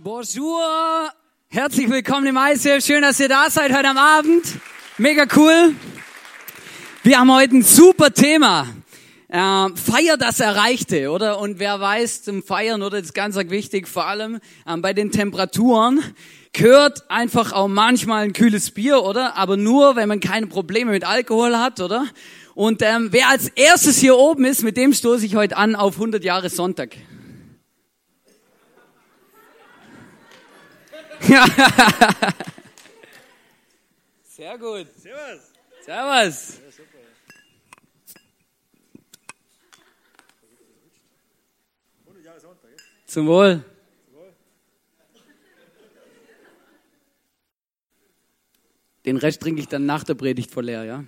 Bonjour, herzlich willkommen im ICF. Schön, dass ihr da seid heute am Abend. Mega cool. Wir haben heute ein super Thema. Äh, feier das Erreichte, oder? Und wer weiß, zum Feiern, oder? Das ist ganz wichtig, vor allem äh, bei den Temperaturen gehört einfach auch manchmal ein kühles Bier, oder? Aber nur, wenn man keine Probleme mit Alkohol hat, oder? Und ähm, wer als erstes hier oben ist, mit dem stoße ich heute an auf 100 Jahre Sonntag. Sehr gut. Servus. Servus. Zum Wohl. Den Rest trinke ich dann nach der Predigt voll leer, ja?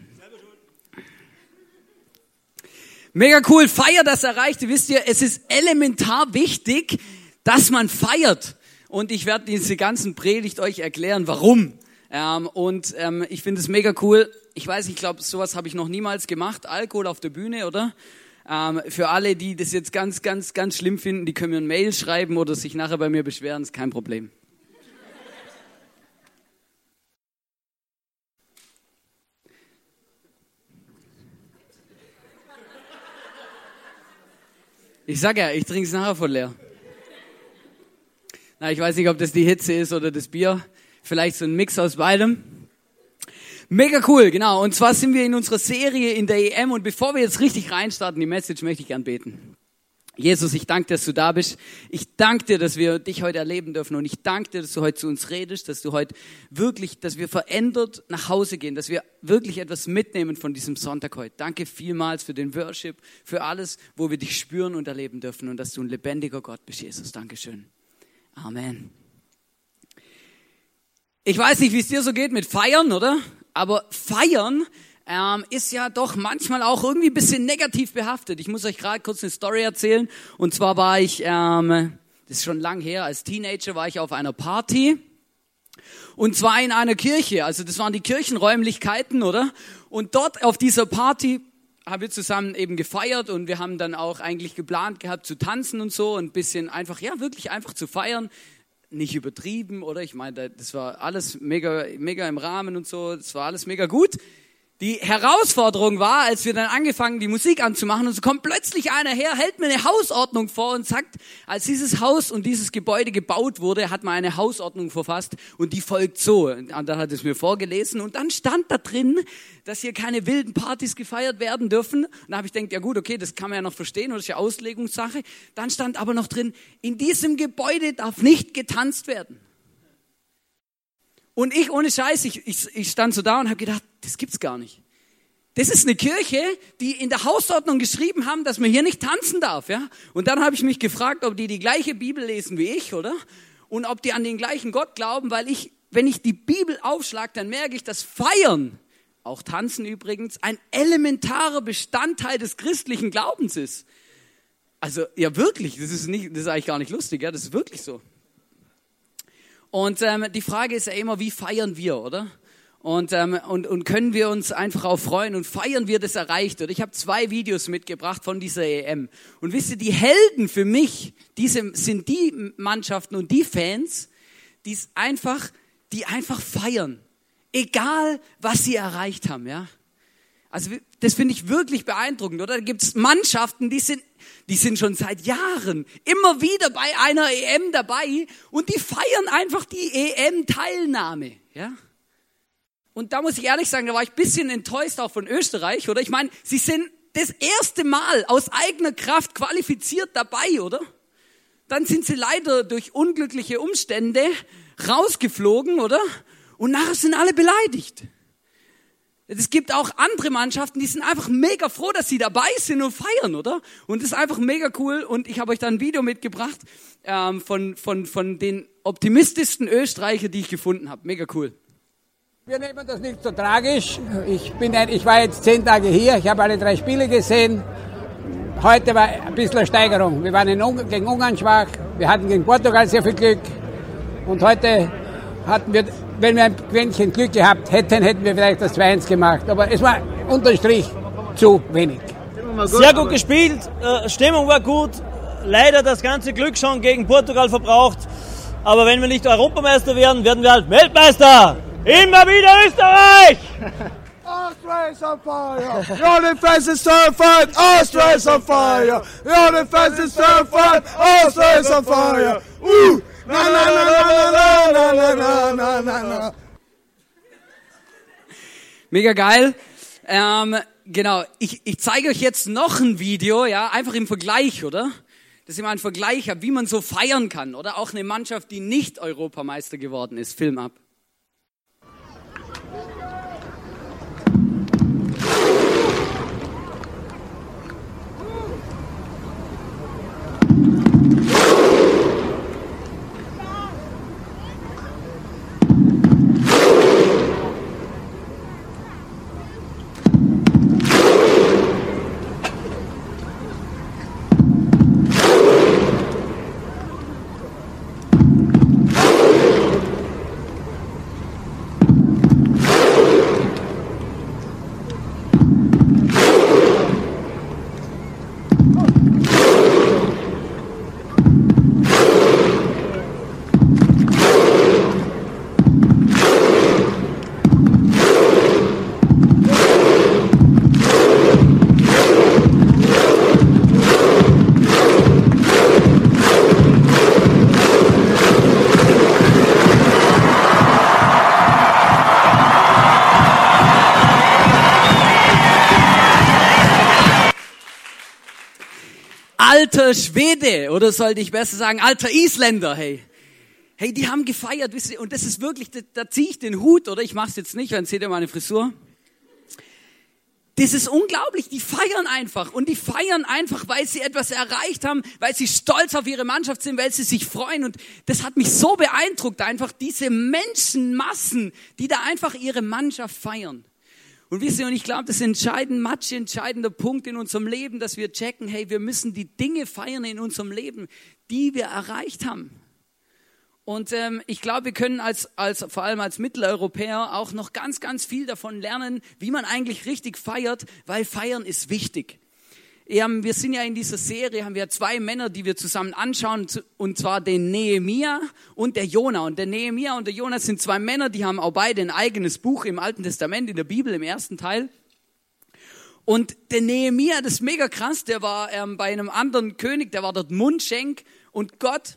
Mega cool, feier das Erreichte. Wisst ihr, es ist elementar wichtig, dass man feiert und ich werde diese ganzen Predigt euch erklären, warum. Ähm, und ähm, ich finde es mega cool. Ich weiß, ich glaube, sowas habe ich noch niemals gemacht. Alkohol auf der Bühne, oder? Ähm, für alle, die das jetzt ganz, ganz, ganz schlimm finden, die können mir ein Mail schreiben oder sich nachher bei mir beschweren, ist kein Problem. Ich sag ja, ich trinke es nachher voll leer. Na, ich weiß nicht, ob das die Hitze ist oder das Bier. Vielleicht so ein Mix aus beidem. Mega cool, genau. Und zwar sind wir in unserer Serie in der EM und bevor wir jetzt richtig reinstarten, die Message möchte ich gern beten. Jesus, ich danke dir, dass du da bist. Ich danke dir, dass wir dich heute erleben dürfen und ich danke dir, dass du heute zu uns redest, dass du heute wirklich, dass wir verändert nach Hause gehen, dass wir wirklich etwas mitnehmen von diesem Sonntag heute. Danke vielmals für den Worship, für alles, wo wir dich spüren und erleben dürfen und dass du ein lebendiger Gott bist, Jesus. Dankeschön. Amen. Ich weiß nicht, wie es dir so geht mit Feiern, oder? Aber Feiern ähm, ist ja doch manchmal auch irgendwie ein bisschen negativ behaftet. Ich muss euch gerade kurz eine Story erzählen. Und zwar war ich, ähm, das ist schon lang her, als Teenager war ich auf einer Party. Und zwar in einer Kirche. Also das waren die Kirchenräumlichkeiten, oder? Und dort auf dieser Party haben wir zusammen eben gefeiert und wir haben dann auch eigentlich geplant gehabt zu tanzen und so und ein bisschen einfach, ja, wirklich einfach zu feiern. Nicht übertrieben, oder? Ich meine, das war alles mega, mega im Rahmen und so. Das war alles mega gut. Die Herausforderung war, als wir dann angefangen, die Musik anzumachen, und so kommt plötzlich einer her, hält mir eine Hausordnung vor und sagt, als dieses Haus und dieses Gebäude gebaut wurde, hat man eine Hausordnung verfasst und die folgt so. Und dann hat es mir vorgelesen und dann stand da drin, dass hier keine wilden Partys gefeiert werden dürfen. Und da habe ich gedacht, ja gut, okay, das kann man ja noch verstehen, das ist ja Auslegungssache. Dann stand aber noch drin, in diesem Gebäude darf nicht getanzt werden. Und ich ohne Scheiß, ich, ich, ich stand so da und habe gedacht, das gibt's gar nicht. Das ist eine Kirche, die in der Hausordnung geschrieben haben, dass man hier nicht tanzen darf, ja? Und dann habe ich mich gefragt, ob die die gleiche Bibel lesen wie ich, oder? Und ob die an den gleichen Gott glauben, weil ich, wenn ich die Bibel aufschlage, dann merke ich, dass Feiern, auch Tanzen übrigens, ein elementarer Bestandteil des christlichen Glaubens ist. Also, ja wirklich, das ist nicht, das ist eigentlich gar nicht lustig, ja? Das ist wirklich so. Und ähm, die Frage ist ja immer, wie feiern wir, oder? Und, ähm, und, und können wir uns einfach auch freuen und feiern wir das erreicht? Oder ich habe zwei Videos mitgebracht von dieser EM. Und wisst ihr, die Helden für mich, diese sind die Mannschaften und die Fans, die einfach, die einfach feiern. Egal, was sie erreicht haben, ja. Also das finde ich wirklich beeindruckend, oder? Da gibt's Mannschaften, die sind, die sind schon seit Jahren immer wieder bei einer EM dabei und die feiern einfach die EM-Teilnahme, ja? Und da muss ich ehrlich sagen, da war ich ein bisschen enttäuscht auch von Österreich, oder? Ich meine, sie sind das erste Mal aus eigener Kraft qualifiziert dabei, oder? Dann sind sie leider durch unglückliche Umstände rausgeflogen, oder? Und nachher sind alle beleidigt. Es gibt auch andere Mannschaften, die sind einfach mega froh, dass sie dabei sind und feiern, oder? Und das ist einfach mega cool. Und ich habe euch da ein Video mitgebracht ähm, von, von, von den optimistischsten Österreicher, die ich gefunden habe. Mega cool. Wir nehmen das nicht so tragisch. Ich, bin ein, ich war jetzt zehn Tage hier, ich habe alle drei Spiele gesehen. Heute war ein bisschen eine Steigerung. Wir waren in, gegen Ungarn schwach, wir hatten gegen Portugal sehr viel Glück. Und heute hatten wir wenn wir ein Quäntchen Glück gehabt hätten, hätten wir vielleicht das 2-1 gemacht. Aber es war unterm Strich zu wenig. Sehr gut gespielt, äh, Stimmung war gut. Leider das ganze Glück schon gegen Portugal verbraucht. Aber wenn wir nicht Europameister werden, werden wir halt Weltmeister. Immer wieder Österreich! Austria's on fire! Your defense is terrified! Austria's on fire! Your defense is terrified! Austria's on fire! Uh! Na na na na na na na na na Mega geil. Ähm, genau, ich, ich zeige euch jetzt noch ein Video, ja, einfach im Vergleich, oder? Dass ihr mal einen Vergleich habt, wie man so feiern kann. Oder auch eine Mannschaft, die nicht Europameister geworden ist. Film ab. Alter Schwede oder sollte ich besser sagen alter Isländer, hey. Hey, die haben gefeiert, wisst ihr, und das ist wirklich, da, da ziehe ich den Hut, oder ich mache es jetzt nicht, dann seht ihr meine Frisur. Das ist unglaublich, die feiern einfach und die feiern einfach, weil sie etwas erreicht haben, weil sie stolz auf ihre Mannschaft sind, weil sie sich freuen und das hat mich so beeindruckt, einfach diese Menschenmassen, die da einfach ihre Mannschaft feiern. Und wisst ihr, und ich glaube, das ist entscheidend, matsch entscheidender Punkt in unserem Leben, dass wir checken, hey, wir müssen die Dinge feiern in unserem Leben, die wir erreicht haben. Und ähm, ich glaube, wir können als, als, vor allem als Mitteleuropäer auch noch ganz, ganz viel davon lernen, wie man eigentlich richtig feiert, weil feiern ist wichtig wir sind ja in dieser Serie, haben wir zwei Männer, die wir zusammen anschauen, und zwar den Nehemia und der Jona. Und der Nehemia und der Jona sind zwei Männer, die haben auch beide ein eigenes Buch im Alten Testament, in der Bibel, im ersten Teil. Und der Nehemia, das ist mega krass, der war ähm, bei einem anderen König, der war dort Mundschenk und Gott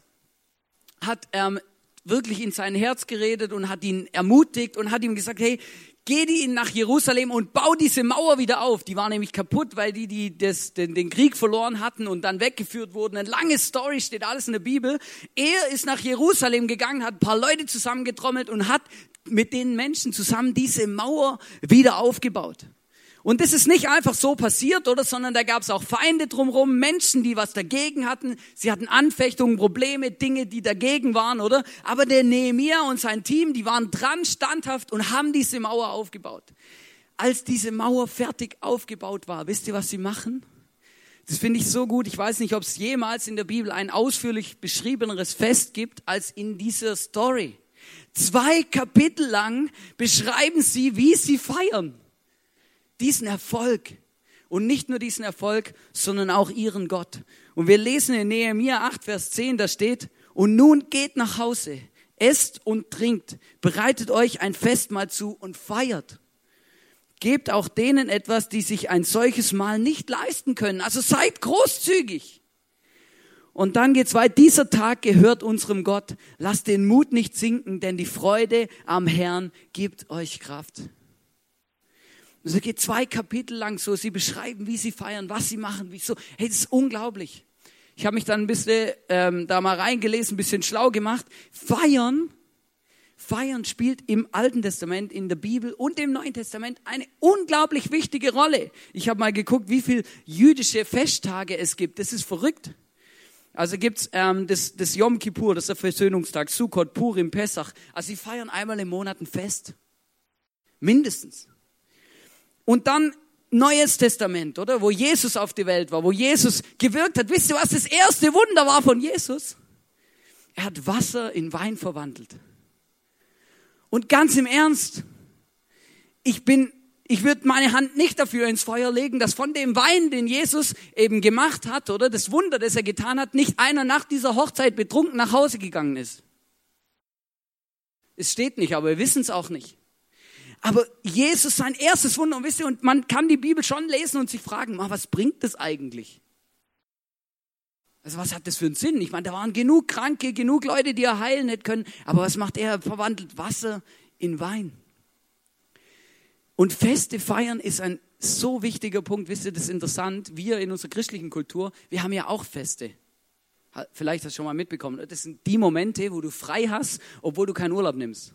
hat ähm, wirklich in sein Herz geredet und hat ihn ermutigt und hat ihm gesagt, hey, geh die nach Jerusalem und bau diese Mauer wieder auf. Die war nämlich kaputt, weil die, die das, den, den Krieg verloren hatten und dann weggeführt wurden. Eine lange Story, steht alles in der Bibel. Er ist nach Jerusalem gegangen, hat ein paar Leute zusammengetrommelt und hat mit den Menschen zusammen diese Mauer wieder aufgebaut. Und das ist nicht einfach so passiert, oder, sondern da gab es auch Feinde drumherum, Menschen, die was dagegen hatten. Sie hatten Anfechtungen, Probleme, Dinge, die dagegen waren, oder? Aber der Nehemiah und sein Team, die waren dran, standhaft und haben diese Mauer aufgebaut. Als diese Mauer fertig aufgebaut war, wisst ihr, was sie machen? Das finde ich so gut. Ich weiß nicht, ob es jemals in der Bibel ein ausführlich beschriebeneres Fest gibt als in dieser Story. Zwei Kapitel lang beschreiben sie, wie sie feiern diesen Erfolg. Und nicht nur diesen Erfolg, sondern auch ihren Gott. Und wir lesen in Nehemiah 8, Vers 10, da steht, und nun geht nach Hause, esst und trinkt, bereitet euch ein Festmahl zu und feiert. Gebt auch denen etwas, die sich ein solches Mahl nicht leisten können. Also seid großzügig. Und dann geht's weiter. Dieser Tag gehört unserem Gott. Lasst den Mut nicht sinken, denn die Freude am Herrn gibt euch Kraft. Und es geht zwei Kapitel lang so, sie beschreiben, wie sie feiern, was sie machen, wieso. Hey, das ist unglaublich. Ich habe mich dann ein bisschen ähm, da mal reingelesen, ein bisschen schlau gemacht. Feiern, Feiern spielt im Alten Testament, in der Bibel und im Neuen Testament eine unglaublich wichtige Rolle. Ich habe mal geguckt, wie viel jüdische Festtage es gibt. Das ist verrückt. Also gibt's ähm, das, das Yom Kippur, das ist der Versöhnungstag, Sukkot, Purim, Pesach. Also sie feiern einmal im Monat ein Fest. Mindestens. Und dann Neues Testament, oder? Wo Jesus auf die Welt war, wo Jesus gewirkt hat. Wisst ihr, was das erste Wunder war von Jesus? Er hat Wasser in Wein verwandelt. Und ganz im Ernst, ich bin, ich würde meine Hand nicht dafür ins Feuer legen, dass von dem Wein, den Jesus eben gemacht hat, oder das Wunder, das er getan hat, nicht einer nach dieser Hochzeit betrunken nach Hause gegangen ist. Es steht nicht, aber wir wissen es auch nicht. Aber Jesus sein erstes Wunder, und wisst ihr, und man kann die Bibel schon lesen und sich fragen, was bringt das eigentlich? Also was hat das für einen Sinn? Ich meine, da waren genug Kranke, genug Leute, die er heilen hätten können. Aber was macht er? Er verwandelt Wasser in Wein. Und Feste feiern ist ein so wichtiger Punkt. Wisst ihr, das ist interessant. Wir in unserer christlichen Kultur, wir haben ja auch Feste. Vielleicht hast du schon mal mitbekommen. Das sind die Momente, wo du frei hast, obwohl du keinen Urlaub nimmst.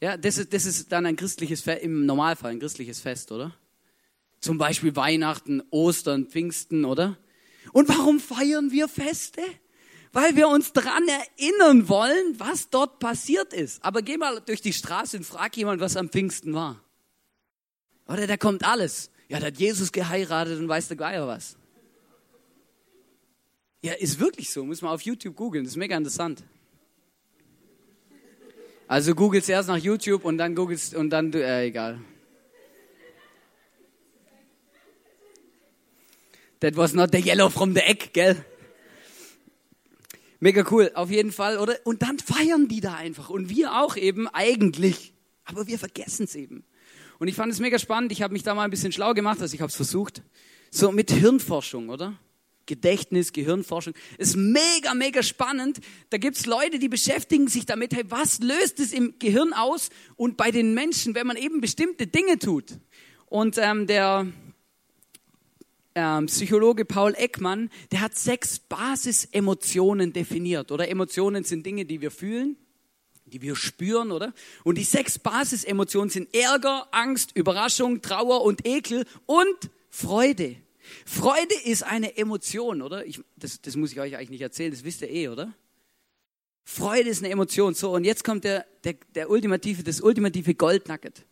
Ja, das ist, das ist dann ein christliches Fest, im Normalfall ein christliches Fest, oder? Zum Beispiel Weihnachten, Ostern, Pfingsten, oder? Und warum feiern wir Feste? Weil wir uns daran erinnern wollen, was dort passiert ist. Aber geh mal durch die Straße und frag jemand, was am Pfingsten war. Oder da kommt alles. Ja, da hat Jesus geheiratet und weiß der Geier was. Ja, ist wirklich so. Muss man auf YouTube googeln. Das ist mega interessant. Also googelst erst nach YouTube und dann googelst und dann, äh, egal. That was not the yellow from the egg, gell? Mega cool, auf jeden Fall, oder? Und dann feiern die da einfach. Und wir auch eben eigentlich. Aber wir vergessen es eben. Und ich fand es mega spannend. Ich habe mich da mal ein bisschen schlau gemacht, also ich habe es versucht. So mit Hirnforschung, oder? Gedächtnis, Gehirnforschung. Ist mega, mega spannend. Da gibt's Leute, die beschäftigen sich damit, hey, was löst es im Gehirn aus und bei den Menschen, wenn man eben bestimmte Dinge tut. Und ähm, der ähm, Psychologe Paul Ekman, der hat sechs Basisemotionen definiert. Oder Emotionen sind Dinge, die wir fühlen, die wir spüren, oder? Und die sechs Basisemotionen sind Ärger, Angst, Überraschung, Trauer und Ekel und Freude. Freude ist eine Emotion, oder? Ich, das, das muss ich euch eigentlich nicht erzählen, das wisst ihr eh, oder? Freude ist eine Emotion. So, und jetzt kommt der, der, der ultimative, das ultimative Goldnugget.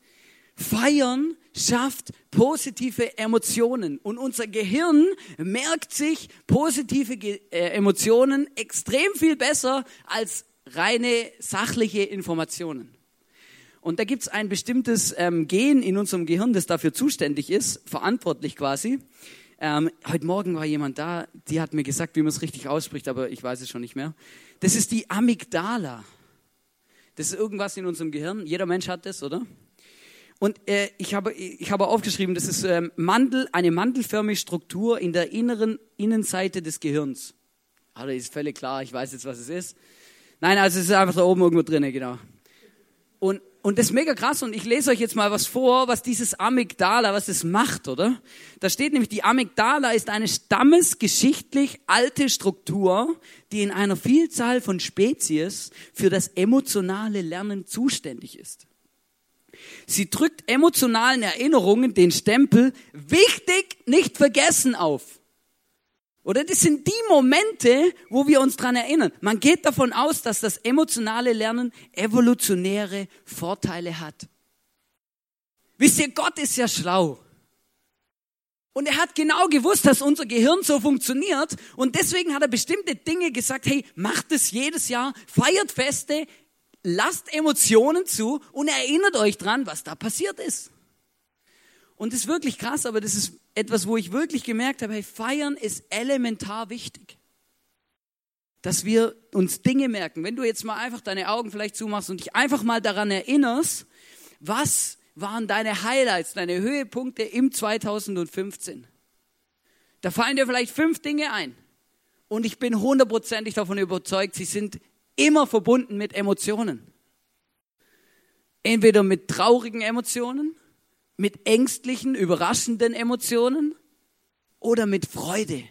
Feiern schafft positive Emotionen und unser Gehirn merkt sich positive äh, Emotionen extrem viel besser als reine sachliche Informationen. Und da gibt es ein bestimmtes ähm, Gen in unserem Gehirn, das dafür zuständig ist, verantwortlich quasi. Ähm, heute Morgen war jemand da, die hat mir gesagt, wie man es richtig ausspricht, aber ich weiß es schon nicht mehr. Das ist die Amygdala. Das ist irgendwas in unserem Gehirn. Jeder Mensch hat das, oder? Und äh, ich, habe, ich habe aufgeschrieben, das ist ähm, Mandel, eine mandelförmige Struktur in der inneren Innenseite des Gehirns. Also ist völlig klar, ich weiß jetzt, was es ist. Nein, also es ist einfach da oben irgendwo drin, genau. Und, und das ist mega krass und ich lese euch jetzt mal was vor, was dieses Amygdala, was es macht, oder? Da steht nämlich, die Amygdala ist eine stammesgeschichtlich alte Struktur, die in einer Vielzahl von Spezies für das emotionale Lernen zuständig ist. Sie drückt emotionalen Erinnerungen den Stempel wichtig, nicht vergessen auf. Oder das sind die Momente, wo wir uns dran erinnern. Man geht davon aus, dass das emotionale Lernen evolutionäre Vorteile hat. Wisst ihr, Gott ist ja schlau. Und er hat genau gewusst, dass unser Gehirn so funktioniert. Und deswegen hat er bestimmte Dinge gesagt, hey, macht es jedes Jahr, feiert Feste, lasst Emotionen zu und erinnert euch dran, was da passiert ist. Und das ist wirklich krass, aber das ist etwas, wo ich wirklich gemerkt habe, hey, feiern ist elementar wichtig. Dass wir uns Dinge merken. Wenn du jetzt mal einfach deine Augen vielleicht zumachst und dich einfach mal daran erinnerst, was waren deine Highlights, deine Höhepunkte im 2015? Da fallen dir vielleicht fünf Dinge ein. Und ich bin hundertprozentig davon überzeugt, sie sind immer verbunden mit Emotionen. Entweder mit traurigen Emotionen, mit ängstlichen, überraschenden Emotionen oder mit Freude.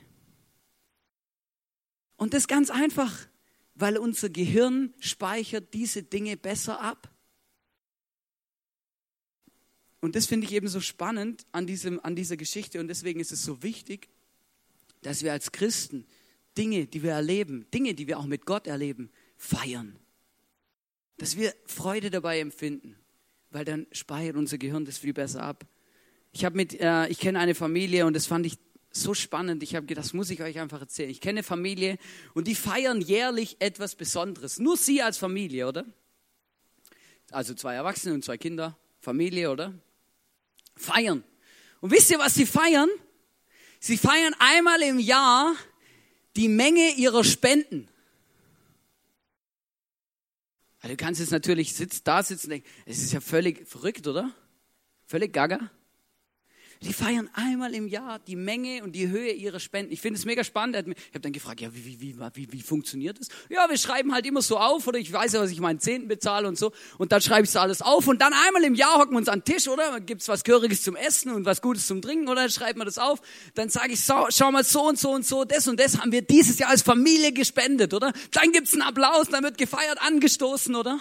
Und das ganz einfach, weil unser Gehirn speichert diese Dinge besser ab. Und das finde ich eben so spannend an, diesem, an dieser Geschichte und deswegen ist es so wichtig, dass wir als Christen Dinge, die wir erleben, Dinge, die wir auch mit Gott erleben, feiern. Dass wir Freude dabei empfinden, weil dann speichert unser Gehirn das viel besser ab. Ich habe mit, äh, ich kenne eine Familie und das fand ich so spannend. Ich habe gedacht, das muss ich euch einfach erzählen. Ich kenne eine Familie und die feiern jährlich etwas Besonderes. Nur sie als Familie, oder? Also zwei Erwachsene und zwei Kinder, Familie, oder? Feiern. Und wisst ihr, was sie feiern? Sie feiern einmal im Jahr die Menge ihrer Spenden. Also du kannst jetzt natürlich sitzt, da sitzen und denken, es ist ja völlig verrückt, oder? Völlig gaga. Die feiern einmal im Jahr die Menge und die Höhe ihrer Spenden. Ich finde es mega spannend. Ich habe dann gefragt, ja, wie, wie, wie, wie, funktioniert das? Ja, wir schreiben halt immer so auf, oder ich weiß ja, was ich meinen Zehnten bezahle und so. Und dann schreibe ich so alles auf. Und dann einmal im Jahr hocken wir uns an den Tisch, oder? Gibt's was Gehöriges zum Essen und was Gutes zum Trinken, oder? Dann schreibt man das auf. Dann sage ich, so, schau mal, so und so und so, das und das haben wir dieses Jahr als Familie gespendet, oder? Dann gibt's einen Applaus, dann wird gefeiert, angestoßen, oder?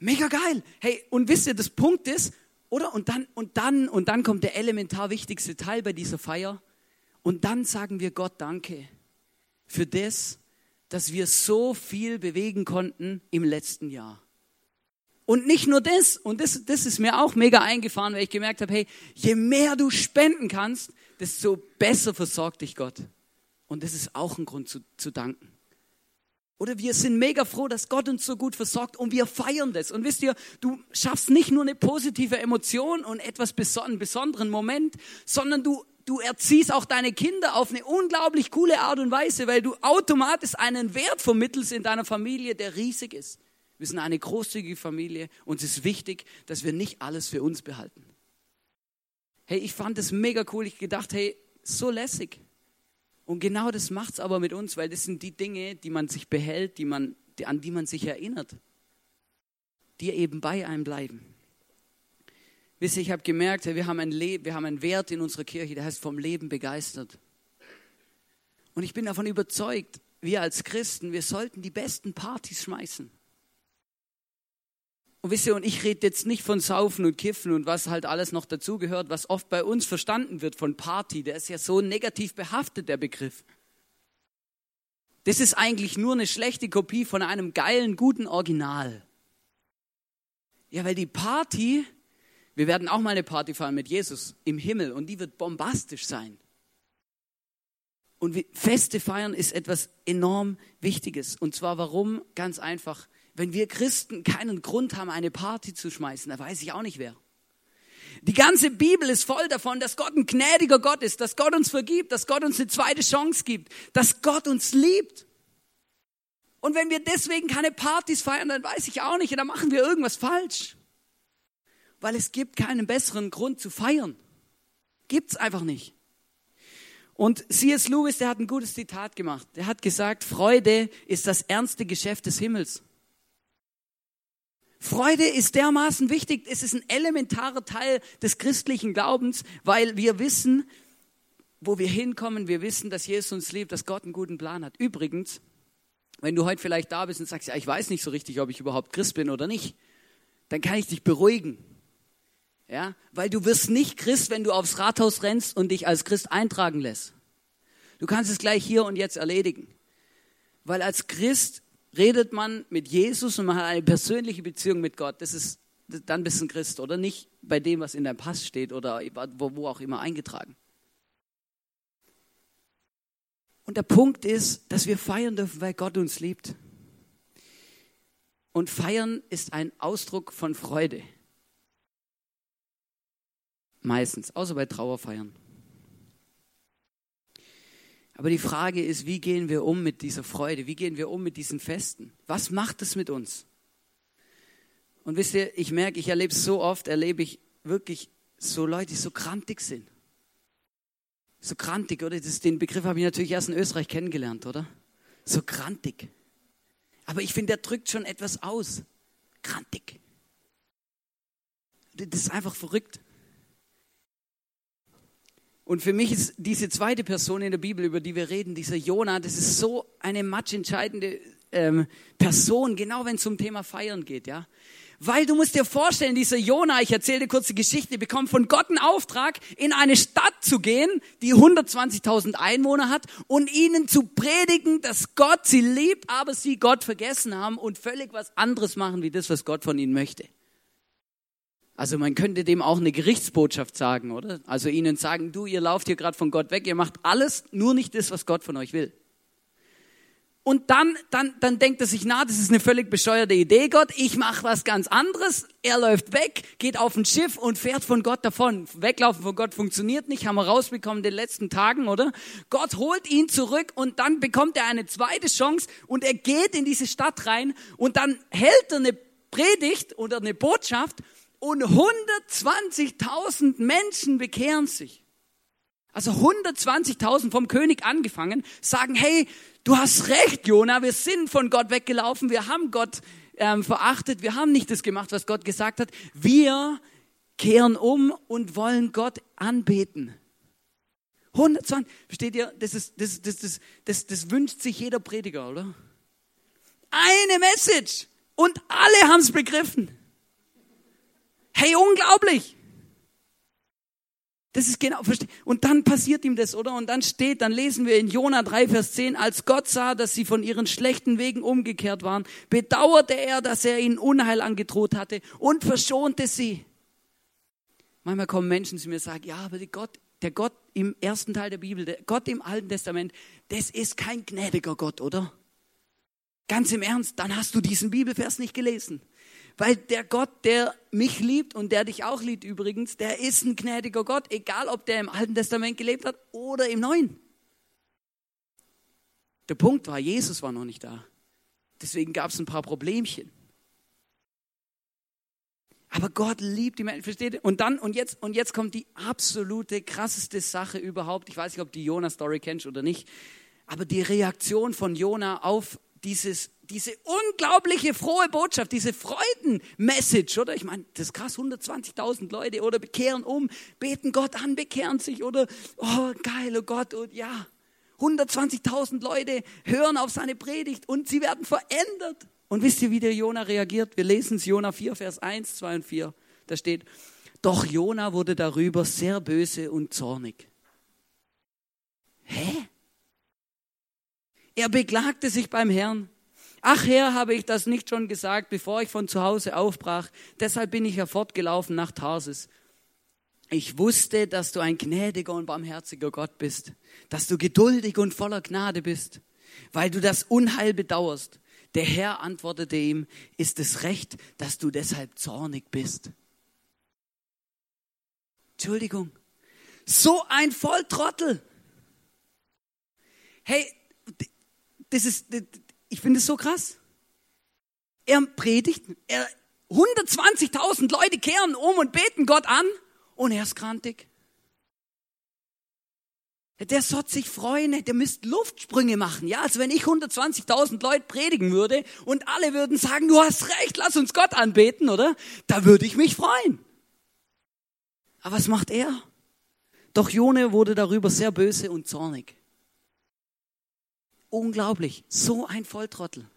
Mega geil. Hey, und wisst ihr, das Punkt ist, oder? Und dann, und dann, und dann kommt der elementar wichtigste Teil bei dieser Feier. Und dann sagen wir Gott Danke für das, dass wir so viel bewegen konnten im letzten Jahr. Und nicht nur das, und das, das ist mir auch mega eingefahren, weil ich gemerkt habe, hey, je mehr du spenden kannst, desto besser versorgt dich Gott. Und das ist auch ein Grund zu, zu danken. Oder wir sind mega froh, dass Gott uns so gut versorgt und wir feiern das. Und wisst ihr, du schaffst nicht nur eine positive Emotion und etwas einen besonderen Moment, sondern du, du erziehst auch deine Kinder auf eine unglaublich coole Art und Weise, weil du automatisch einen Wert vermittelst in deiner Familie, der riesig ist. Wir sind eine großzügige Familie. und es ist wichtig, dass wir nicht alles für uns behalten. Hey, ich fand das mega cool. Ich gedacht, hey, so lässig. Und genau das macht es aber mit uns, weil das sind die Dinge, die man sich behält, die man, die, an die man sich erinnert, die eben bei einem bleiben. Wisst ihr, ich habe gemerkt, wir haben, ein wir haben einen Wert in unserer Kirche, der heißt vom Leben begeistert. Und ich bin davon überzeugt, wir als Christen, wir sollten die besten Partys schmeißen. Und wisst ihr, und ich rede jetzt nicht von Saufen und Kiffen und was halt alles noch dazugehört, was oft bei uns verstanden wird von Party. Der ist ja so negativ behaftet, der Begriff. Das ist eigentlich nur eine schlechte Kopie von einem geilen, guten Original. Ja, weil die Party, wir werden auch mal eine Party feiern mit Jesus im Himmel und die wird bombastisch sein. Und Feste feiern ist etwas enorm Wichtiges. Und zwar warum? Ganz einfach, wenn wir Christen keinen Grund haben, eine Party zu schmeißen, da weiß ich auch nicht wer. Die ganze Bibel ist voll davon, dass Gott ein gnädiger Gott ist, dass Gott uns vergibt, dass Gott uns eine zweite Chance gibt, dass Gott uns liebt. Und wenn wir deswegen keine Partys feiern, dann weiß ich auch nicht, dann machen wir irgendwas falsch. Weil es gibt keinen besseren Grund zu feiern. Gibt's einfach nicht. Und C.S. Lewis, der hat ein gutes Zitat gemacht. Der hat gesagt, Freude ist das ernste Geschäft des Himmels. Freude ist dermaßen wichtig, es ist ein elementarer Teil des christlichen Glaubens, weil wir wissen, wo wir hinkommen, wir wissen, dass Jesus uns liebt, dass Gott einen guten Plan hat. Übrigens, wenn du heute vielleicht da bist und sagst, ja, ich weiß nicht so richtig, ob ich überhaupt Christ bin oder nicht, dann kann ich dich beruhigen. Ja, weil du wirst nicht Christ, wenn du aufs Rathaus rennst und dich als Christ eintragen lässt. Du kannst es gleich hier und jetzt erledigen. Weil als Christ redet man mit Jesus und man hat eine persönliche Beziehung mit Gott. Das ist dann bist du ein Christ, oder nicht bei dem, was in deinem Pass steht oder wo, wo auch immer eingetragen. Und der Punkt ist, dass wir feiern dürfen, weil Gott uns liebt. Und feiern ist ein Ausdruck von Freude. Meistens, außer bei Trauerfeiern. Aber die Frage ist, wie gehen wir um mit dieser Freude? Wie gehen wir um mit diesen Festen? Was macht es mit uns? Und wisst ihr, ich merke, ich erlebe es so oft, erlebe ich wirklich so Leute, die so krantig sind. So krantig, oder? Das, den Begriff habe ich natürlich erst in Österreich kennengelernt, oder? So krantig. Aber ich finde, der drückt schon etwas aus. Krantig. Das ist einfach verrückt. Und für mich ist diese zweite Person in der Bibel, über die wir reden, dieser Jona, das ist so eine matchentscheidende ähm, Person, genau wenn es zum Thema Feiern geht, ja. Weil du musst dir vorstellen, dieser Jona, ich erzähle dir kurz die Geschichte, bekommt von Gott einen Auftrag, in eine Stadt zu gehen, die 120.000 Einwohner hat und ihnen zu predigen, dass Gott sie liebt, aber sie Gott vergessen haben und völlig was anderes machen, wie das, was Gott von ihnen möchte. Also man könnte dem auch eine Gerichtsbotschaft sagen, oder? Also ihnen sagen, du, ihr lauft hier gerade von Gott weg, ihr macht alles, nur nicht das, was Gott von euch will. Und dann, dann, dann denkt er sich, na, das ist eine völlig bescheuerte Idee, Gott. Ich mache was ganz anderes. Er läuft weg, geht auf ein Schiff und fährt von Gott davon. Weglaufen von Gott funktioniert nicht, haben wir rausbekommen in den letzten Tagen, oder? Gott holt ihn zurück und dann bekommt er eine zweite Chance und er geht in diese Stadt rein und dann hält er eine Predigt oder eine Botschaft und 120.000 Menschen bekehren sich. Also 120.000 vom König angefangen, sagen, hey, du hast recht, Jona, wir sind von Gott weggelaufen, wir haben Gott ähm, verachtet, wir haben nicht das gemacht, was Gott gesagt hat. Wir kehren um und wollen Gott anbeten. 120, versteht ihr? Das, ist, das, das, das, das, das wünscht sich jeder Prediger, oder? Eine Message und alle haben es begriffen. Hey, unglaublich! Das ist genau, und dann passiert ihm das, oder? Und dann steht, dann lesen wir in Jona 3, Vers 10, als Gott sah, dass sie von ihren schlechten Wegen umgekehrt waren, bedauerte er, dass er ihnen Unheil angedroht hatte und verschonte sie. Manchmal kommen Menschen zu mir und sagen, ja, aber der Gott, der Gott im ersten Teil der Bibel, der Gott im Alten Testament, das ist kein gnädiger Gott, oder? Ganz im Ernst, dann hast du diesen Bibelvers nicht gelesen. Weil der Gott, der mich liebt und der dich auch liebt übrigens, der ist ein gnädiger Gott, egal ob der im Alten Testament gelebt hat oder im Neuen. Der Punkt war, Jesus war noch nicht da. Deswegen gab es ein paar Problemchen. Aber Gott liebt die Menschen, versteht ihr? Und dann, und jetzt, und jetzt kommt die absolute krasseste Sache überhaupt. Ich weiß nicht, ob die Jona-Story kennst oder nicht. Aber die Reaktion von Jona auf dieses diese unglaubliche frohe Botschaft, diese Freudenmessage, oder? Ich meine, das ist krass, 120.000 Leute oder bekehren um, beten Gott an, bekehren sich oder, oh, geil, oh Gott, und ja. 120.000 Leute hören auf seine Predigt und sie werden verändert. Und wisst ihr, wie der Jona reagiert? Wir lesen es Jona 4, Vers 1, 2 und 4. Da steht, doch Jona wurde darüber sehr böse und zornig. Hä? Er beklagte sich beim Herrn. Ach Herr, habe ich das nicht schon gesagt, bevor ich von zu Hause aufbrach. Deshalb bin ich ja fortgelaufen nach Tarsis. Ich wusste, dass du ein gnädiger und barmherziger Gott bist, dass du geduldig und voller Gnade bist, weil du das Unheil bedauerst. Der Herr antwortete ihm, ist es recht, dass du deshalb zornig bist? Entschuldigung, so ein Volltrottel. Hey, das ist, ich finde es so krass. Er predigt, er, 120.000 Leute kehren um und beten Gott an und er ist krantig. Der sollte sich freuen, der müsste Luftsprünge machen. Ja, als wenn ich 120.000 Leute predigen würde und alle würden sagen, du hast recht, lass uns Gott anbeten, oder? Da würde ich mich freuen. Aber was macht er? Doch Jone wurde darüber sehr böse und zornig. Unglaublich. So ein Volltrottel.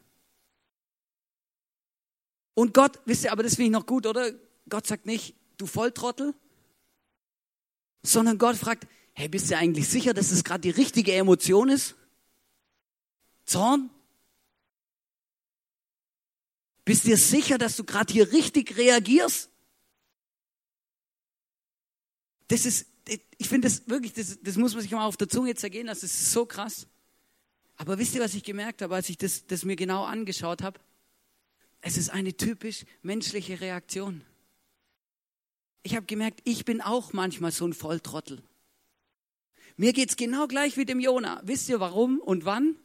Und Gott, wisst ihr, aber das finde ich noch gut, oder? Gott sagt nicht, du Volltrottel, sondern Gott fragt, hey, bist du eigentlich sicher, dass es gerade die richtige Emotion ist? Zorn? Bist du dir sicher, dass du gerade hier richtig reagierst? Das ist, ich finde das wirklich, das, das muss man sich mal auf der Zunge zergehen das ist so krass. Aber wisst ihr, was ich gemerkt habe, als ich das, das mir genau angeschaut habe? Es ist eine typisch menschliche Reaktion. Ich habe gemerkt, ich bin auch manchmal so ein Volltrottel. Mir geht es genau gleich wie dem Jona. Wisst ihr warum und wann?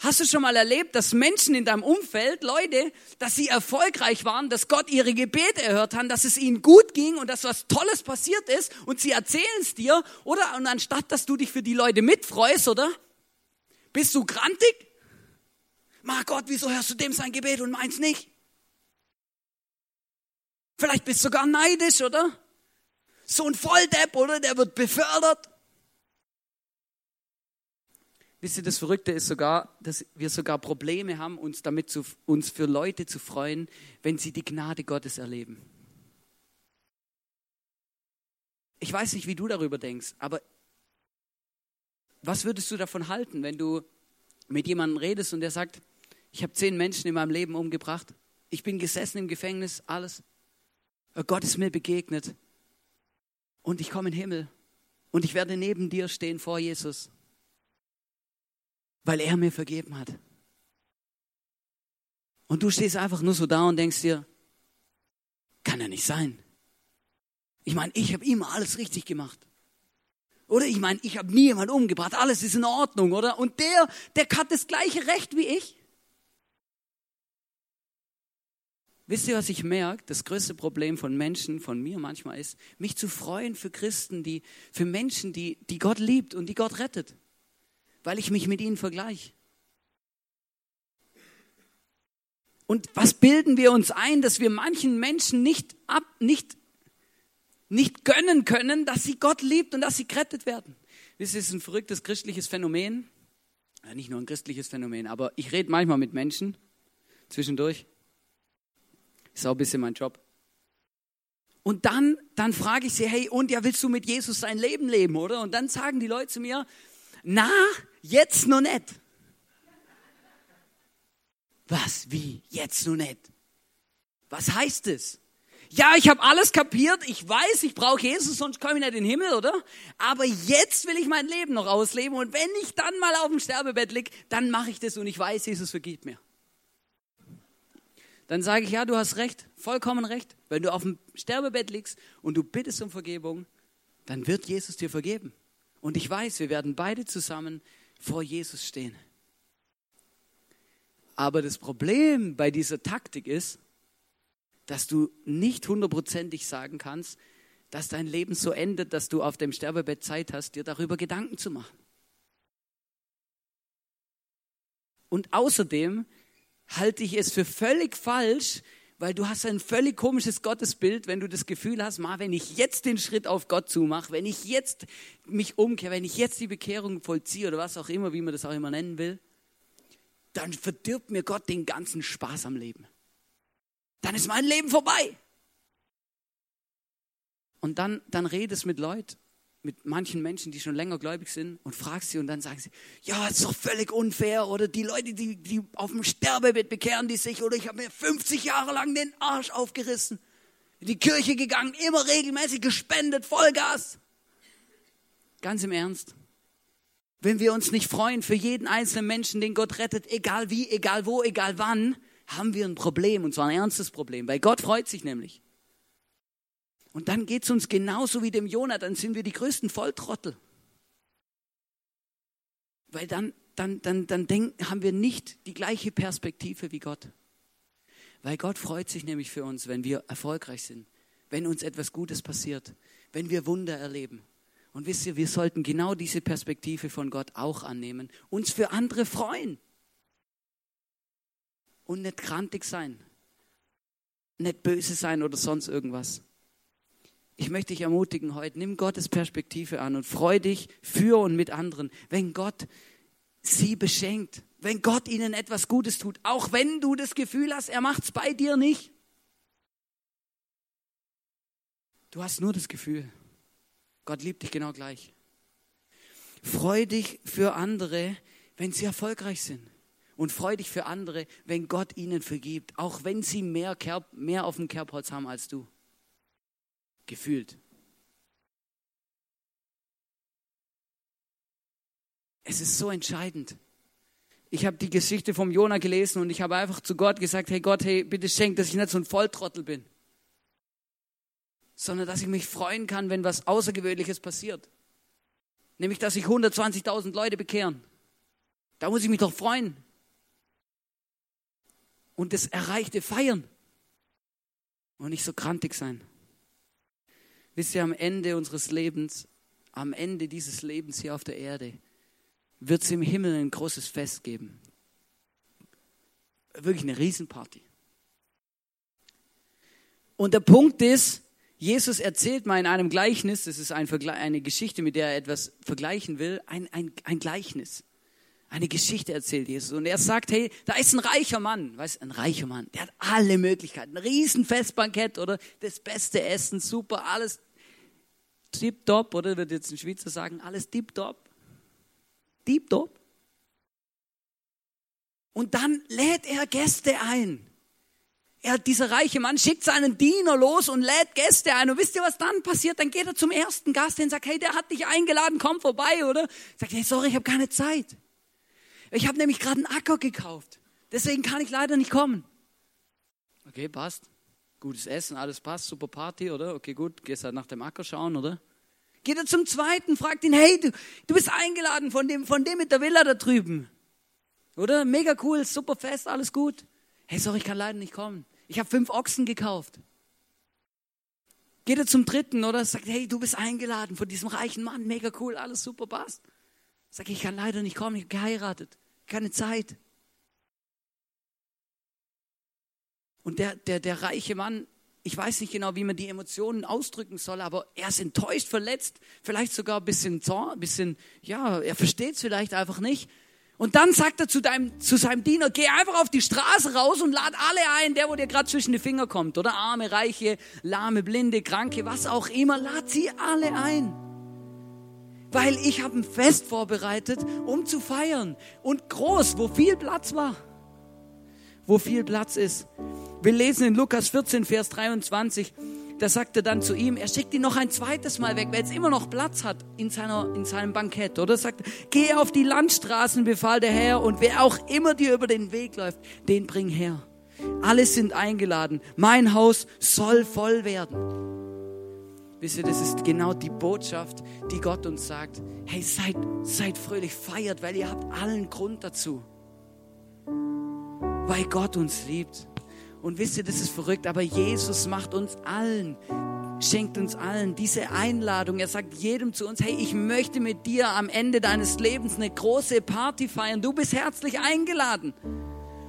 Hast du schon mal erlebt, dass Menschen in deinem Umfeld, Leute, dass sie erfolgreich waren, dass Gott ihre Gebete erhört hat, dass es ihnen gut ging und dass was Tolles passiert ist und sie erzählen es dir, oder? Und anstatt, dass du dich für die Leute mitfreust, oder? Bist du grantig? Ma Gott, wieso hörst du dem sein Gebet und meins nicht? Vielleicht bist du sogar neidisch, oder? So ein Volldepp, oder? Der wird befördert. Wisst ihr, das Verrückte ist sogar, dass wir sogar Probleme haben, uns damit zu, uns für Leute zu freuen, wenn sie die Gnade Gottes erleben. Ich weiß nicht, wie du darüber denkst, aber was würdest du davon halten, wenn du mit jemandem redest und der sagt, ich habe zehn Menschen in meinem Leben umgebracht, ich bin gesessen im Gefängnis, alles. Gott ist mir begegnet und ich komme in den Himmel und ich werde neben dir stehen vor Jesus. weil er mir vergeben hat. Und du stehst einfach nur so da und denkst dir, kann ja nicht sein. Ich meine, ich habe immer alles richtig gemacht. Oder ich meine, ich habe nie jemand umgebracht, alles ist in Ordnung, oder? Und der, der hat das gleiche Recht wie ich. Wisst ihr, was ich merke? Das größte Problem von Menschen, von mir manchmal ist, mich zu freuen für Christen, die, für Menschen, die, die Gott liebt und die Gott rettet. Weil ich mich mit ihnen vergleiche. Und was bilden wir uns ein, dass wir manchen Menschen nicht ab, nicht nicht gönnen können, dass sie Gott liebt und dass sie gerettet werden. Das ist ein verrücktes christliches Phänomen. Ja, nicht nur ein christliches Phänomen, aber ich rede manchmal mit Menschen zwischendurch. Ist auch ein bisschen mein Job. Und dann, dann frage ich sie, hey, und ja, willst du mit Jesus sein Leben leben, oder? Und dann sagen die Leute zu mir, na, jetzt noch nicht. Was, wie, jetzt noch nicht? Was heißt es? Ja, ich habe alles kapiert, ich weiß, ich brauche Jesus, sonst komme ich nicht in den Himmel, oder? Aber jetzt will ich mein Leben noch ausleben und wenn ich dann mal auf dem Sterbebett lieg, dann mache ich das und ich weiß, Jesus vergibt mir. Dann sage ich, ja, du hast recht, vollkommen recht. Wenn du auf dem Sterbebett liegst und du bittest um Vergebung, dann wird Jesus dir vergeben. Und ich weiß, wir werden beide zusammen vor Jesus stehen. Aber das Problem bei dieser Taktik ist, dass du nicht hundertprozentig sagen kannst, dass dein Leben so endet, dass du auf dem Sterbebett Zeit hast, dir darüber Gedanken zu machen. Und außerdem halte ich es für völlig falsch, weil du hast ein völlig komisches Gottesbild, wenn du das Gefühl hast, mal, wenn ich jetzt den Schritt auf Gott zumache, wenn ich jetzt mich umkehre, wenn ich jetzt die Bekehrung vollziehe oder was auch immer, wie man das auch immer nennen will, dann verdirbt mir Gott den ganzen Spaß am Leben dann ist mein Leben vorbei. Und dann, dann redest mit Leuten, mit manchen Menschen, die schon länger gläubig sind und fragst sie und dann sagen sie, ja, ist doch völlig unfair oder die Leute, die, die auf dem Sterbebett bekehren die sich oder ich habe mir 50 Jahre lang den Arsch aufgerissen, in die Kirche gegangen, immer regelmäßig gespendet, Vollgas. Ganz im Ernst. Wenn wir uns nicht freuen für jeden einzelnen Menschen, den Gott rettet, egal wie, egal wo, egal wann, haben wir ein Problem, und zwar ein ernstes Problem, weil Gott freut sich nämlich. Und dann geht es uns genauso wie dem Jonah, dann sind wir die größten Volltrottel. Weil dann, dann, dann, dann denken, haben wir nicht die gleiche Perspektive wie Gott. Weil Gott freut sich nämlich für uns, wenn wir erfolgreich sind, wenn uns etwas Gutes passiert, wenn wir Wunder erleben. Und wisst ihr, wir sollten genau diese Perspektive von Gott auch annehmen, uns für andere freuen und nicht krantig sein, nicht böse sein oder sonst irgendwas. Ich möchte dich ermutigen heute, nimm Gottes Perspektive an und freu dich für und mit anderen, wenn Gott sie beschenkt, wenn Gott ihnen etwas Gutes tut, auch wenn du das Gefühl hast, er macht es bei dir nicht. Du hast nur das Gefühl, Gott liebt dich genau gleich. Freu dich für andere, wenn sie erfolgreich sind und freu dich für andere, wenn Gott ihnen vergibt, auch wenn sie mehr, Kerb, mehr auf dem Kerbholz haben als du. Gefühlt. Es ist so entscheidend. Ich habe die Geschichte vom Jona gelesen und ich habe einfach zu Gott gesagt, hey Gott, hey, bitte schenk, dass ich nicht so ein Volltrottel bin, sondern dass ich mich freuen kann, wenn was Außergewöhnliches passiert. Nämlich, dass sich 120.000 Leute bekehren. Da muss ich mich doch freuen und das Erreichte feiern und nicht so krantig sein. Wisst ihr, am Ende unseres Lebens, am Ende dieses Lebens hier auf der Erde, wird es im Himmel ein großes Fest geben. Wirklich eine Riesenparty. Und der Punkt ist, Jesus erzählt mal in einem Gleichnis, das ist ein eine Geschichte, mit der er etwas vergleichen will, ein, ein, ein Gleichnis eine Geschichte erzählt Jesus. Und er sagt, hey, da ist ein reicher Mann, weißt ein reicher Mann, der hat alle Möglichkeiten. Ein riesen Festbankett oder das beste Essen, super, alles tipptopp, oder wird jetzt ein Schweizer sagen, alles tipptopp. Tipptopp. Und dann lädt er Gäste ein. Er, dieser reiche Mann schickt seinen Diener los und lädt Gäste ein. Und wisst ihr, was dann passiert? Dann geht er zum ersten Gast hin und sagt, hey, der hat dich eingeladen, komm vorbei, oder? Sagt, hey, sorry, ich habe keine Zeit. Ich habe nämlich gerade einen Acker gekauft. Deswegen kann ich leider nicht kommen. Okay, passt. Gutes Essen, alles passt, super Party, oder? Okay, gut, gehst halt nach dem Acker schauen, oder? Geht er zum zweiten, fragt ihn, hey, du, du bist eingeladen von dem, von dem mit der Villa da drüben. Oder? Mega cool, super Fest, alles gut. Hey, sorry, ich kann leider nicht kommen. Ich habe fünf Ochsen gekauft. Geht er zum dritten, oder? Sagt, hey, du bist eingeladen von diesem reichen Mann, mega cool, alles super, passt. Sag ich, kann leider nicht kommen, ich habe geheiratet, keine Zeit. Und der, der, der reiche Mann, ich weiß nicht genau, wie man die Emotionen ausdrücken soll, aber er ist enttäuscht, verletzt, vielleicht sogar ein bisschen Zorn, ein bisschen, ja, er versteht es vielleicht einfach nicht. Und dann sagt er zu, deinem, zu seinem Diener, geh einfach auf die Straße raus und lad alle ein, der, wo dir gerade zwischen die Finger kommt, oder arme, reiche, lahme, blinde, kranke, was auch immer, lad sie alle ein. Weil ich habe ein Fest vorbereitet, um zu feiern. Und groß, wo viel Platz war. Wo viel Platz ist. Wir lesen in Lukas 14, Vers 23, da sagt er dann zu ihm, er schickt ihn noch ein zweites Mal weg, weil es immer noch Platz hat in, seiner, in seinem Bankett. Oder sagt, geh auf die Landstraßen, befahl der Herr, und wer auch immer dir über den Weg läuft, den bring her. Alle sind eingeladen. Mein Haus soll voll werden. Wisst ihr, das ist genau die Botschaft, die Gott uns sagt. Hey, seid, seid fröhlich, feiert, weil ihr habt allen Grund dazu. Weil Gott uns liebt. Und wisst ihr, das ist verrückt, aber Jesus macht uns allen, schenkt uns allen diese Einladung. Er sagt jedem zu uns, hey, ich möchte mit dir am Ende deines Lebens eine große Party feiern. Du bist herzlich eingeladen.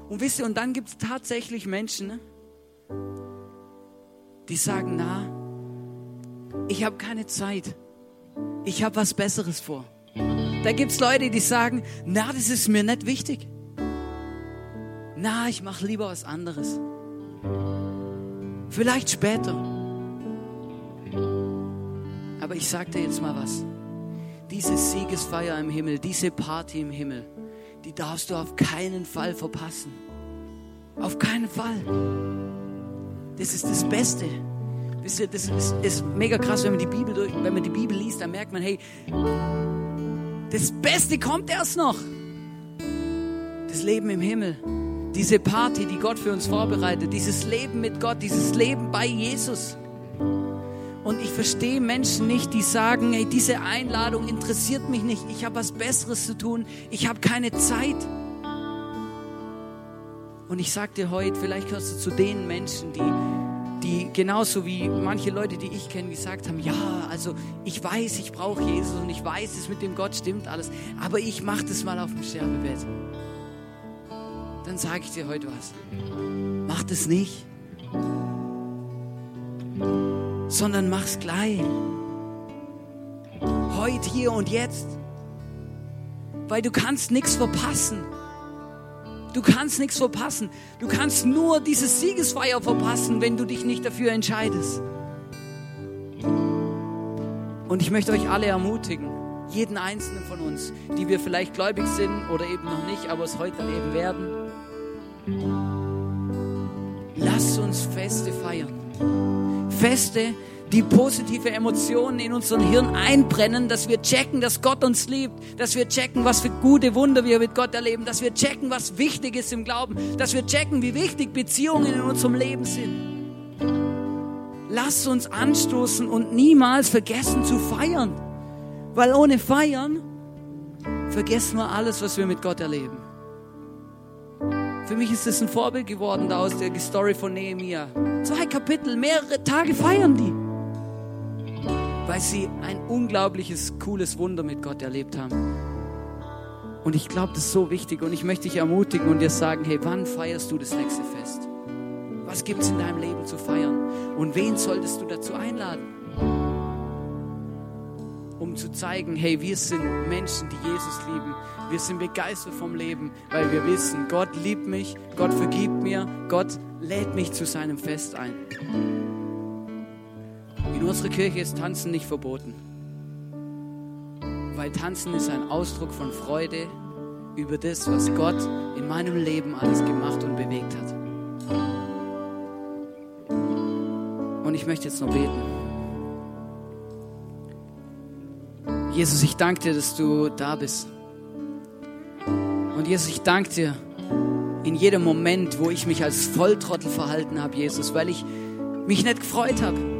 Und wisst ihr, und dann gibt es tatsächlich Menschen, ne, die sagen, na, ich habe keine Zeit. Ich habe was Besseres vor. Da gibt es Leute, die sagen, na, das ist mir nicht wichtig. Na, ich mache lieber was anderes. Vielleicht später. Aber ich sage dir jetzt mal was. Diese Siegesfeier im Himmel, diese Party im Himmel, die darfst du auf keinen Fall verpassen. Auf keinen Fall. Das ist das Beste. Wisst ihr, das ist, ist mega krass, wenn man, die Bibel durch, wenn man die Bibel liest, dann merkt man, hey, das Beste kommt erst noch. Das Leben im Himmel. Diese Party, die Gott für uns vorbereitet, dieses Leben mit Gott, dieses Leben bei Jesus. Und ich verstehe Menschen nicht, die sagen, hey, diese Einladung interessiert mich nicht, ich habe was Besseres zu tun, ich habe keine Zeit. Und ich sage dir heute, vielleicht gehörst du zu den Menschen, die, die genauso wie manche Leute, die ich kenne, gesagt haben, ja, also ich weiß, ich brauche Jesus und ich weiß, es mit dem Gott stimmt alles, aber ich mache das mal auf dem Sterbebett dann sage ich dir heute was. Mach das nicht, sondern mach's gleich. Heute, hier und jetzt. Weil du kannst nichts verpassen. Du kannst nichts verpassen. Du kannst nur dieses Siegesfeier verpassen, wenn du dich nicht dafür entscheidest. Und ich möchte euch alle ermutigen, jeden einzelnen von uns, die wir vielleicht gläubig sind oder eben noch nicht, aber es heute dann eben werden, Lass uns Feste feiern. Feste, die positive Emotionen in unseren Hirn einbrennen, dass wir checken, dass Gott uns liebt, dass wir checken, was für gute Wunder wir mit Gott erleben, dass wir checken, was wichtig ist im Glauben, dass wir checken, wie wichtig Beziehungen in unserem Leben sind. Lass uns anstoßen und niemals vergessen zu feiern, weil ohne Feiern vergessen wir alles, was wir mit Gott erleben. Für mich ist es ein Vorbild geworden da aus der Story von Nehemiah. Zwei Kapitel, mehrere Tage feiern die. Weil sie ein unglaubliches, cooles Wunder mit Gott erlebt haben. Und ich glaube, das ist so wichtig. Und ich möchte dich ermutigen und dir sagen, hey, wann feierst du das nächste Fest? Was gibt es in deinem Leben zu feiern? Und wen solltest du dazu einladen? Um zu zeigen, hey, wir sind Menschen, die Jesus lieben. Wir sind begeistert vom Leben, weil wir wissen, Gott liebt mich, Gott vergibt mir, Gott lädt mich zu seinem Fest ein. Unserer Kirche ist Tanzen nicht verboten, weil Tanzen ist ein Ausdruck von Freude über das, was Gott in meinem Leben alles gemacht und bewegt hat. Und ich möchte jetzt noch beten. Jesus, ich danke dir, dass du da bist. Und Jesus, ich danke dir in jedem Moment, wo ich mich als Volltrottel verhalten habe, Jesus, weil ich mich nicht gefreut habe.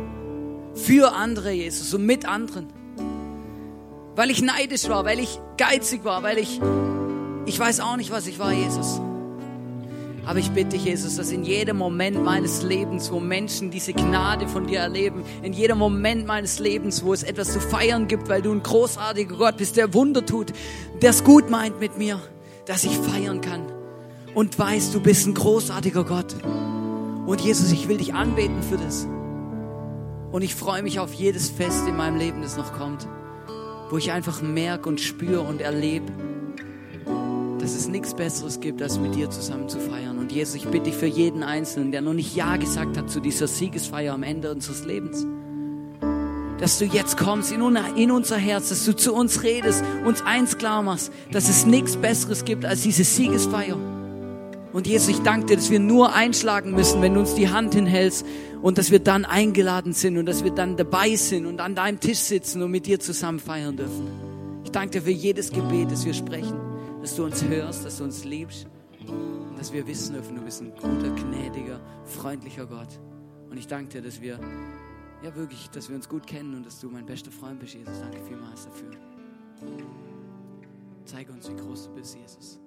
Für andere, Jesus, und mit anderen. Weil ich neidisch war, weil ich geizig war, weil ich, ich weiß auch nicht, was ich war, Jesus. Aber ich bitte dich, Jesus, dass in jedem Moment meines Lebens, wo Menschen diese Gnade von dir erleben, in jedem Moment meines Lebens, wo es etwas zu feiern gibt, weil du ein großartiger Gott bist, der Wunder tut, der es gut meint mit mir, dass ich feiern kann und weiß, du bist ein großartiger Gott. Und Jesus, ich will dich anbeten für das. Und ich freue mich auf jedes Fest in meinem Leben, das noch kommt, wo ich einfach merke und spüre und erlebe, dass es nichts Besseres gibt, als mit dir zusammen zu feiern. Und Jesus, ich bitte dich für jeden Einzelnen, der noch nicht Ja gesagt hat zu dieser Siegesfeier am Ende unseres Lebens, dass du jetzt kommst in, unser Herz, dass du zu uns redest, uns eins klar machst, dass es nichts Besseres gibt als diese Siegesfeier. Und Jesus, ich danke dir, dass wir nur einschlagen müssen, wenn du uns die Hand hinhältst und dass wir dann eingeladen sind und dass wir dann dabei sind und an deinem Tisch sitzen und mit dir zusammen feiern dürfen. Ich danke dir für jedes Gebet, das wir sprechen dass du uns hörst, dass du uns liebst und dass wir wissen dürfen, du bist ein guter, gnädiger, freundlicher Gott. Und ich danke dir, dass wir, ja wirklich, dass wir uns gut kennen und dass du mein bester Freund bist, Jesus. Danke vielmals dafür. Zeige uns, wie groß du bist, Jesus.